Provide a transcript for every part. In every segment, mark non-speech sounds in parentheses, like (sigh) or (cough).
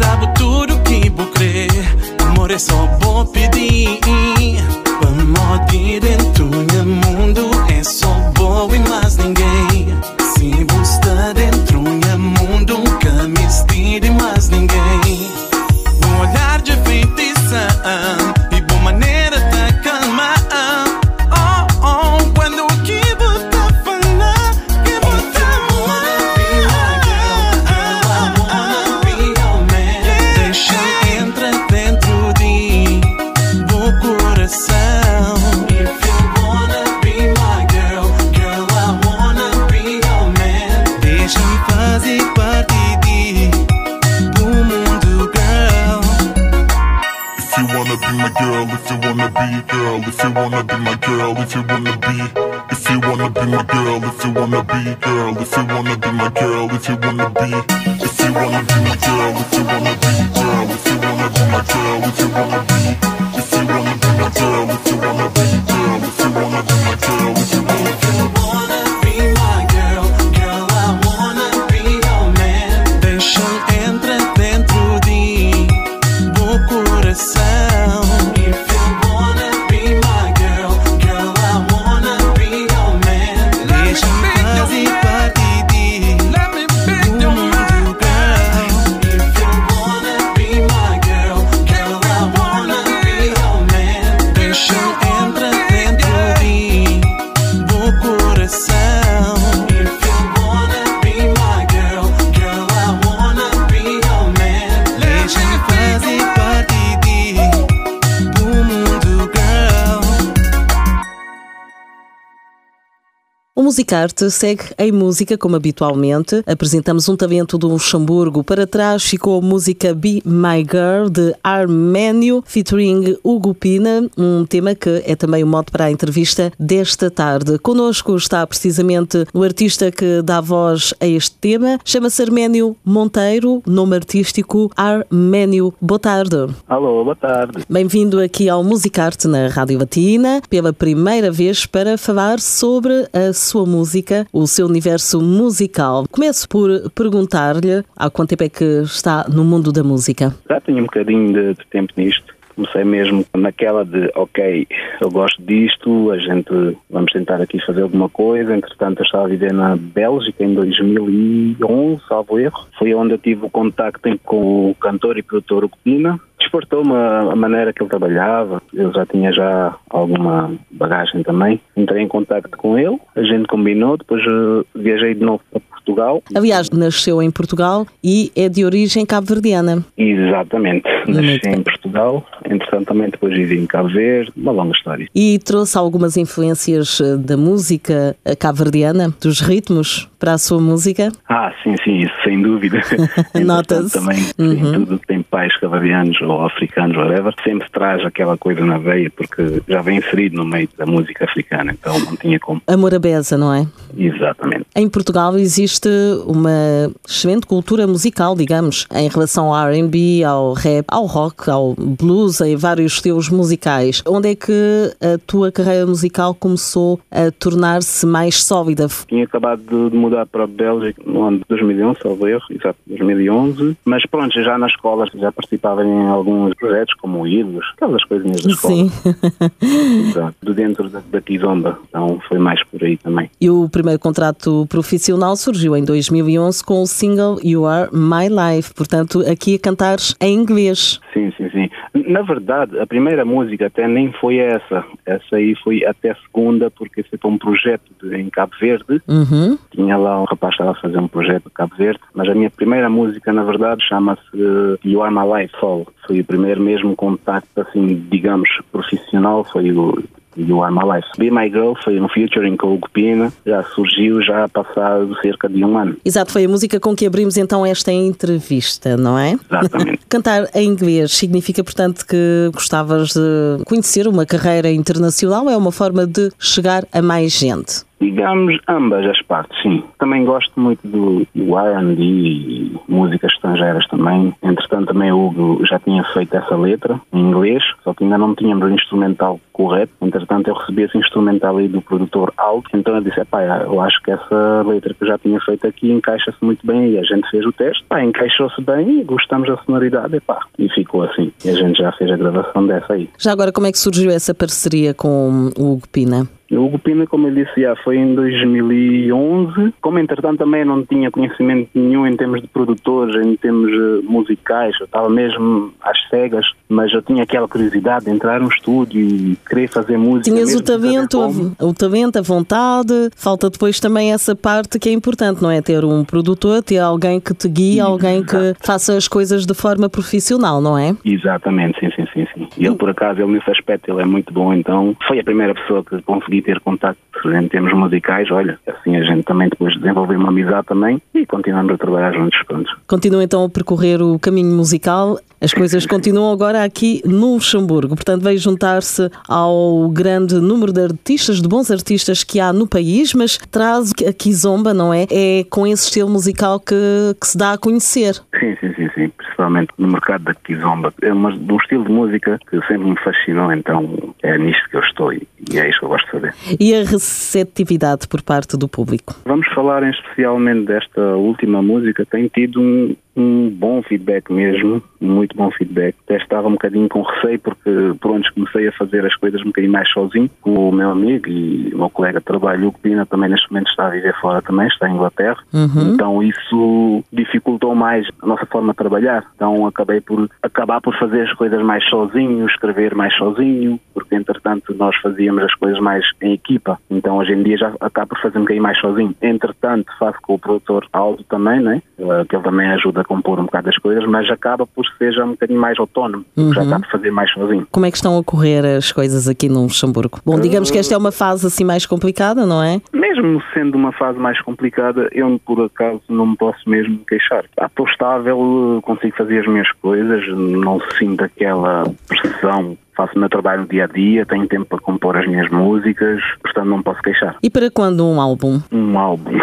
davo tudo que vou crer. Amor é só vou pedir. Vamos pedir. girl, if you wanna be girl, if you wanna be my girl, if you wanna be, if you wanna be my girl. Musicarte segue em música como habitualmente. Apresentamos um talento do Luxemburgo. Para trás ficou a música Be My Girl de Arménio, featuring Hugo Pina, um tema que é também o modo para a entrevista desta tarde. Conosco está precisamente o artista que dá voz a este tema. Chama-se Arménio Monteiro, nome artístico Arménio. Boa tarde. Alô, boa tarde. Bem-vindo aqui ao Musicarte na Rádio Latina, pela primeira vez para falar sobre a sua música, o seu universo musical. Começo por perguntar-lhe há quanto tempo é que está no mundo da música? Já tenho um bocadinho de, de tempo nisto. Comecei mesmo naquela de, ok, eu gosto disto, a gente vamos tentar aqui fazer alguma coisa. Entretanto, eu estava a viver na Bélgica em 2011, salvo erro. Foi onde eu tive o contacto com o cantor e produtor Ocupina despertou-me a maneira que ele trabalhava. Eu já tinha já alguma bagagem também. Entrei em contato com ele, a gente combinou, depois uh, viajei de novo para Portugal. Aliás, nasceu em Portugal e é de origem cabo-verdiana. Exatamente. Nasci em Portugal, entretanto também depois vivi em Cabo Verde, uma longa história. E trouxe algumas influências eh, da música cabo-verdiana, dos ritmos para a sua música? Ah, sim, sim, isso sem dúvida. (laughs) Nota-se. Também, uhum. sim, tudo que tem pais cabo-verdianos ou africanos, whatever, sempre traz aquela coisa na veia, porque já vem inserido no meio da música africana, então não tinha como. Amor à beza, não é? Exatamente. Em Portugal existe uma excelente cultura musical, digamos, em relação ao R&B, ao rap, ao rock, ao blues, em vários estilos musicais. Onde é que a tua carreira musical começou a tornar-se mais sólida? Tinha acabado de mudar para a Bélgica no ano de 2011, salvo erro, exato, 2011, mas pronto, já na escola já participava em alguns projetos como Ídolos, aquelas coisinhas da escola. Sim. (laughs) exato, de dentro da, da Kizomba, então foi mais por aí também. E o primeiro contrato profissional surgiu em 2011 com o single You Are My Life, portanto aqui a cantares em inglês. Sim, sim, sim. Na verdade, a primeira música até nem foi essa. Essa aí foi até segunda, porque foi para um projeto de, em Cabo Verde. Uhum. Tinha lá um rapaz que estava a fazer um projeto em Cabo Verde, mas a minha primeira música, na verdade, chama-se You Are My Life Soul. Foi o primeiro mesmo contacto, assim, digamos, profissional, foi o You Are My Life. Be My Girl foi um featuring com o Gupina, já surgiu já passado cerca de um ano. Exato, foi a música com que abrimos então esta entrevista, não é? Exatamente. (laughs) Cantar em inglês significa, portanto, que gostavas de conhecer uma carreira internacional, é uma forma de chegar a mais gente. Digamos ambas as partes, sim. Também gosto muito do, do R&B e músicas estrangeiras também. Entretanto, também o Hugo já tinha feito essa letra em inglês, só que ainda não tínhamos o instrumental correto. Entretanto, eu recebi esse instrumental aí do produtor Alto, então eu disse, pá, eu acho que essa letra que eu já tinha feito aqui encaixa-se muito bem e a gente fez o teste. Pá, encaixou-se bem e gostamos da sonoridade e pá, e ficou assim. E a gente já fez a gravação dessa aí. Já agora, como é que surgiu essa parceria com o Hugo Pina? O Hugo Pina, como eu disse, já foi em 2011. Como, entretanto, também não tinha conhecimento nenhum em termos de produtores, em termos uh, musicais. Eu estava mesmo às cegas, mas eu tinha aquela curiosidade de entrar no estúdio e querer fazer música. Tinhas o talento, o talento, a vontade. Falta depois também essa parte que é importante, não é? Ter um produtor, ter alguém que te guie, alguém que faça as coisas de forma profissional, não é? Exatamente, sim, sim, sim. sim. E ele, por acaso, ele nesse aspecto, ele é muito bom, então foi a primeira pessoa que consegui ter contato em termos musicais, olha, assim a gente também depois desenvolveu uma amizade também e continuamos a trabalhar juntos. Pronto. Continua então a percorrer o caminho musical. As coisas continuam agora aqui no Luxemburgo, portanto veio juntar-se ao grande número de artistas, de bons artistas que há no país, mas traz a Kizomba, não é? É com esse estilo musical que, que se dá a conhecer. Sim, sim, sim, sim, principalmente no mercado da Kizomba. É um estilo de música que sempre me fascinou, então é nisto que eu estou e é isso que eu gosto de fazer. E a receptividade por parte do público? Vamos falar especialmente desta última música, tem tido um, um bom feedback mesmo, muito bom feedback. Até estava um bocadinho com receio porque por onde comecei a fazer as coisas um bocadinho mais sozinho, com o meu amigo e o meu colega de trabalho, o Pina, também neste momento está a viver fora também, está em Inglaterra. Uhum. Então isso dificultou mais a nossa forma de trabalhar. Então acabei por acabar por fazer as coisas mais sozinho, escrever mais sozinho, porque entretanto nós fazíamos as coisas mais em equipa. Então hoje em dia já acabo por fazer um bocadinho mais sozinho. Entretanto faço com o produtor Aldo também, né? que ele também ajuda a compor um bocado as coisas, mas acaba por ser já um bocadinho mais autónomo, uhum. já está a fazer mais sozinho. Como é que estão a correr as coisas aqui no Luxemburgo? Bom, digamos que esta é uma fase assim mais complicada, não é? Mesmo sendo uma fase mais complicada, eu por acaso não me posso mesmo queixar. Estou estável, consigo fazer as minhas coisas, não sinto aquela pressão faço o meu trabalho no dia a dia, tenho tempo para compor as minhas músicas, portanto não posso queixar. E para quando um álbum? Um álbum.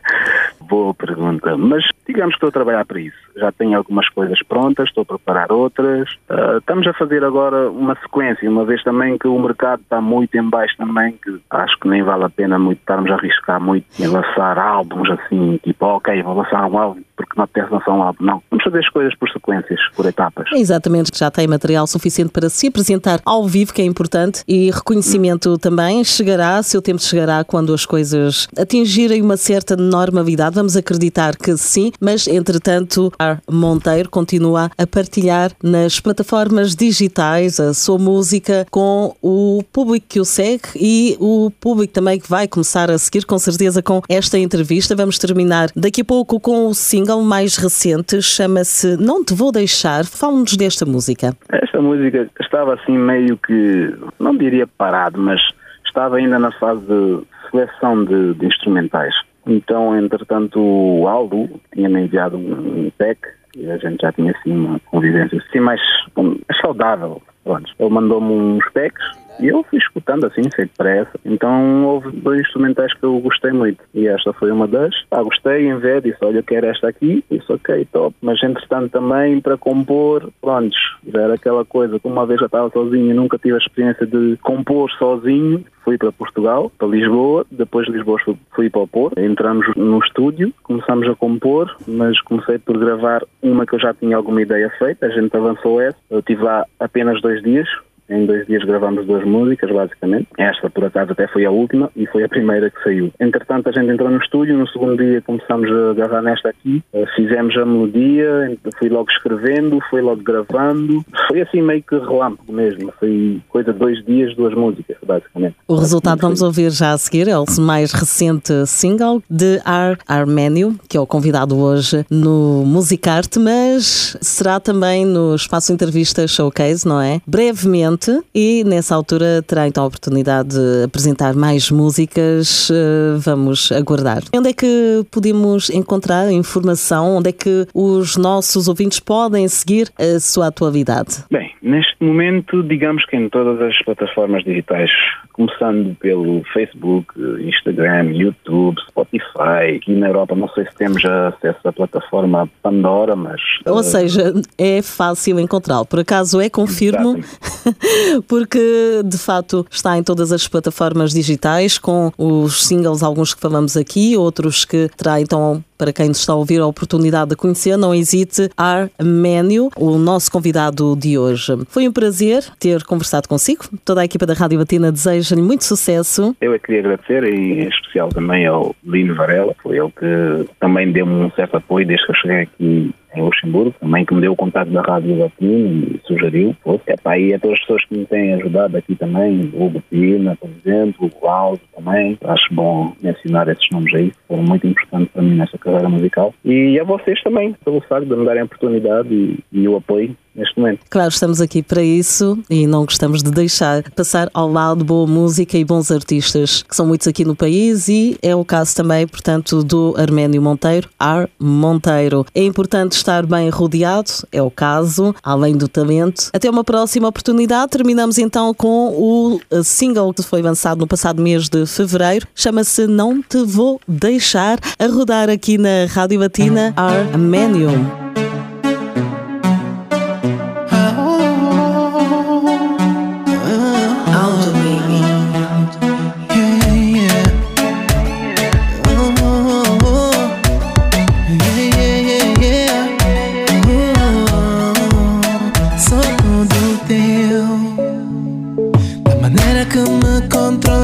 (laughs) Boa pergunta, mas digamos que estou a trabalhar para isso. Já tenho algumas coisas prontas, estou a preparar outras. Uh, estamos a fazer agora uma sequência, uma vez também que o mercado está muito em baixo também, que acho que nem vale a pena muito estarmos a arriscar muito em lançar álbuns assim, tipo, ok, vou lançar um álbum porque não apetece lançar um álbum. Não, vamos fazer as coisas por sequências, por etapas. Exatamente, já tem material suficiente para se apresentar ao vivo, que é importante, e reconhecimento hum. também chegará, seu tempo chegará quando as coisas atingirem uma certa normalidade. Vamos acreditar que sim. mas entretanto a Monteiro continua a partilhar nas plataformas digitais a sua música com o público que o segue e o público também que vai começar a seguir com certeza com esta entrevista. Vamos terminar daqui a pouco com o single mais recente, chama-se Não Te Vou Deixar. Fala-nos desta música. Esta música estava assim meio que, não diria parado, mas estava ainda na fase de seleção de, de instrumentais. Então, entretanto, o Aldo tinha-me enviado um pack e a gente já tinha assim uma convivência assim mais, mais saudável. Ele mandou-me uns packs e eu fui escutando assim, sem pressa. Então houve dois instrumentais que eu gostei muito. E esta foi uma das. Ah, gostei, em vez, disse, olha, quero esta aqui. Disse, ok, top. Mas entretanto também para compor, pronto, já era aquela coisa, como uma vez já estava sozinho e nunca tive a experiência de compor sozinho, fui para Portugal, para Lisboa, depois de Lisboa fui para o Porto, entramos no estúdio, começamos a compor, mas comecei por gravar uma que eu já tinha alguma ideia feita, a gente avançou essa, eu tive lá apenas dois dias, em dois dias gravamos duas músicas, basicamente. Esta, por acaso, até foi a última e foi a primeira que saiu. Entretanto, a gente entrou no estúdio. No segundo dia começamos a gravar nesta aqui. Eh, fizemos a melodia, fui logo escrevendo, fui logo gravando. Foi assim meio que relâmpago mesmo. Foi coisa de dois dias, duas músicas, basicamente. O resultado vamos ouvir já a seguir. É o mais recente single de Ar Arménio, que é o convidado hoje no Musicarte, mas será também no espaço entrevista showcase, não é? Brevemente e nessa altura terá então a oportunidade de apresentar mais músicas. Eh, vamos aguardar. Onde é que podemos encontrar informação? Onde é que os nossos ouvintes podem seguir a sua atualidade? Bem, neste momento, digamos que em todas as plataformas digitais, começando pelo Facebook, Instagram, YouTube, Spotify. Aqui na Europa, não sei se temos acesso à plataforma Pandora, mas. Ou seja, é fácil encontrá-lo. Por acaso é, confirmo. (laughs) porque de facto está em todas as plataformas digitais, com os singles, alguns que falamos aqui, outros que terá então para quem nos está a ouvir a oportunidade de conhecer, não hesite, Arménio, o nosso convidado de hoje. Foi um prazer ter conversado consigo. Toda a equipa da Rádio Batina deseja-lhe muito sucesso. Eu é que queria agradecer e em especial também ao Lino Varela, foi ele que também deu-me um certo apoio desde que eu cheguei aqui em Luxemburgo, também que me deu o contato da Rádio Latino e sugeriu. Pô, é para aí a todas as pessoas que me têm ajudado aqui também, o Pina, por exemplo, o Aldo também. Acho bom mencionar esses nomes aí, foram muito importantes para mim carreira musical. E a vocês também, pelo facto de me darem a oportunidade e, e o apoio neste momento. Claro, estamos aqui para isso e não gostamos de deixar passar ao lado boa música e bons artistas, que são muitos aqui no país e é o caso também, portanto, do Arménio Monteiro, Ar Monteiro. É importante estar bem rodeado, é o caso, além do talento. Até uma próxima oportunidade. Terminamos então com o eh, single que foi lançado no passado mês de fevereiro. Chama-se Não Te Vou Deixar, a rodar aqui na Rádio Batina, Arménio.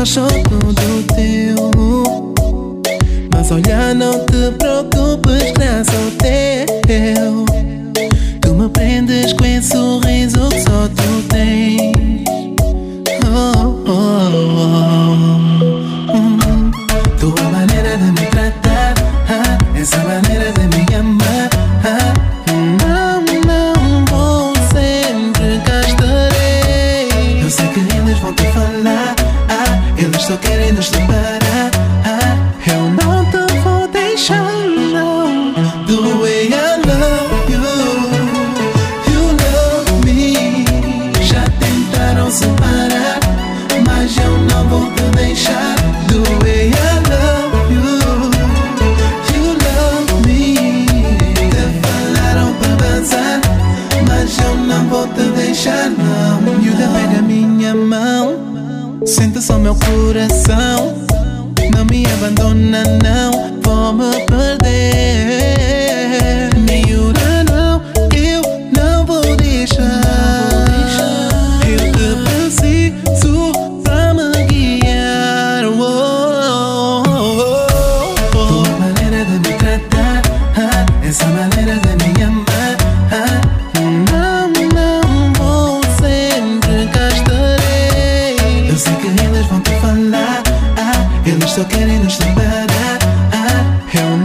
Só tudo teu Mas olha, não te preocupes, graças ao teu. Tu me prendes com esse sorriso que só tu tens. Oh, oh. Eles só querem coração Não me abandona não Vou me perder You're still getting us the bad. Here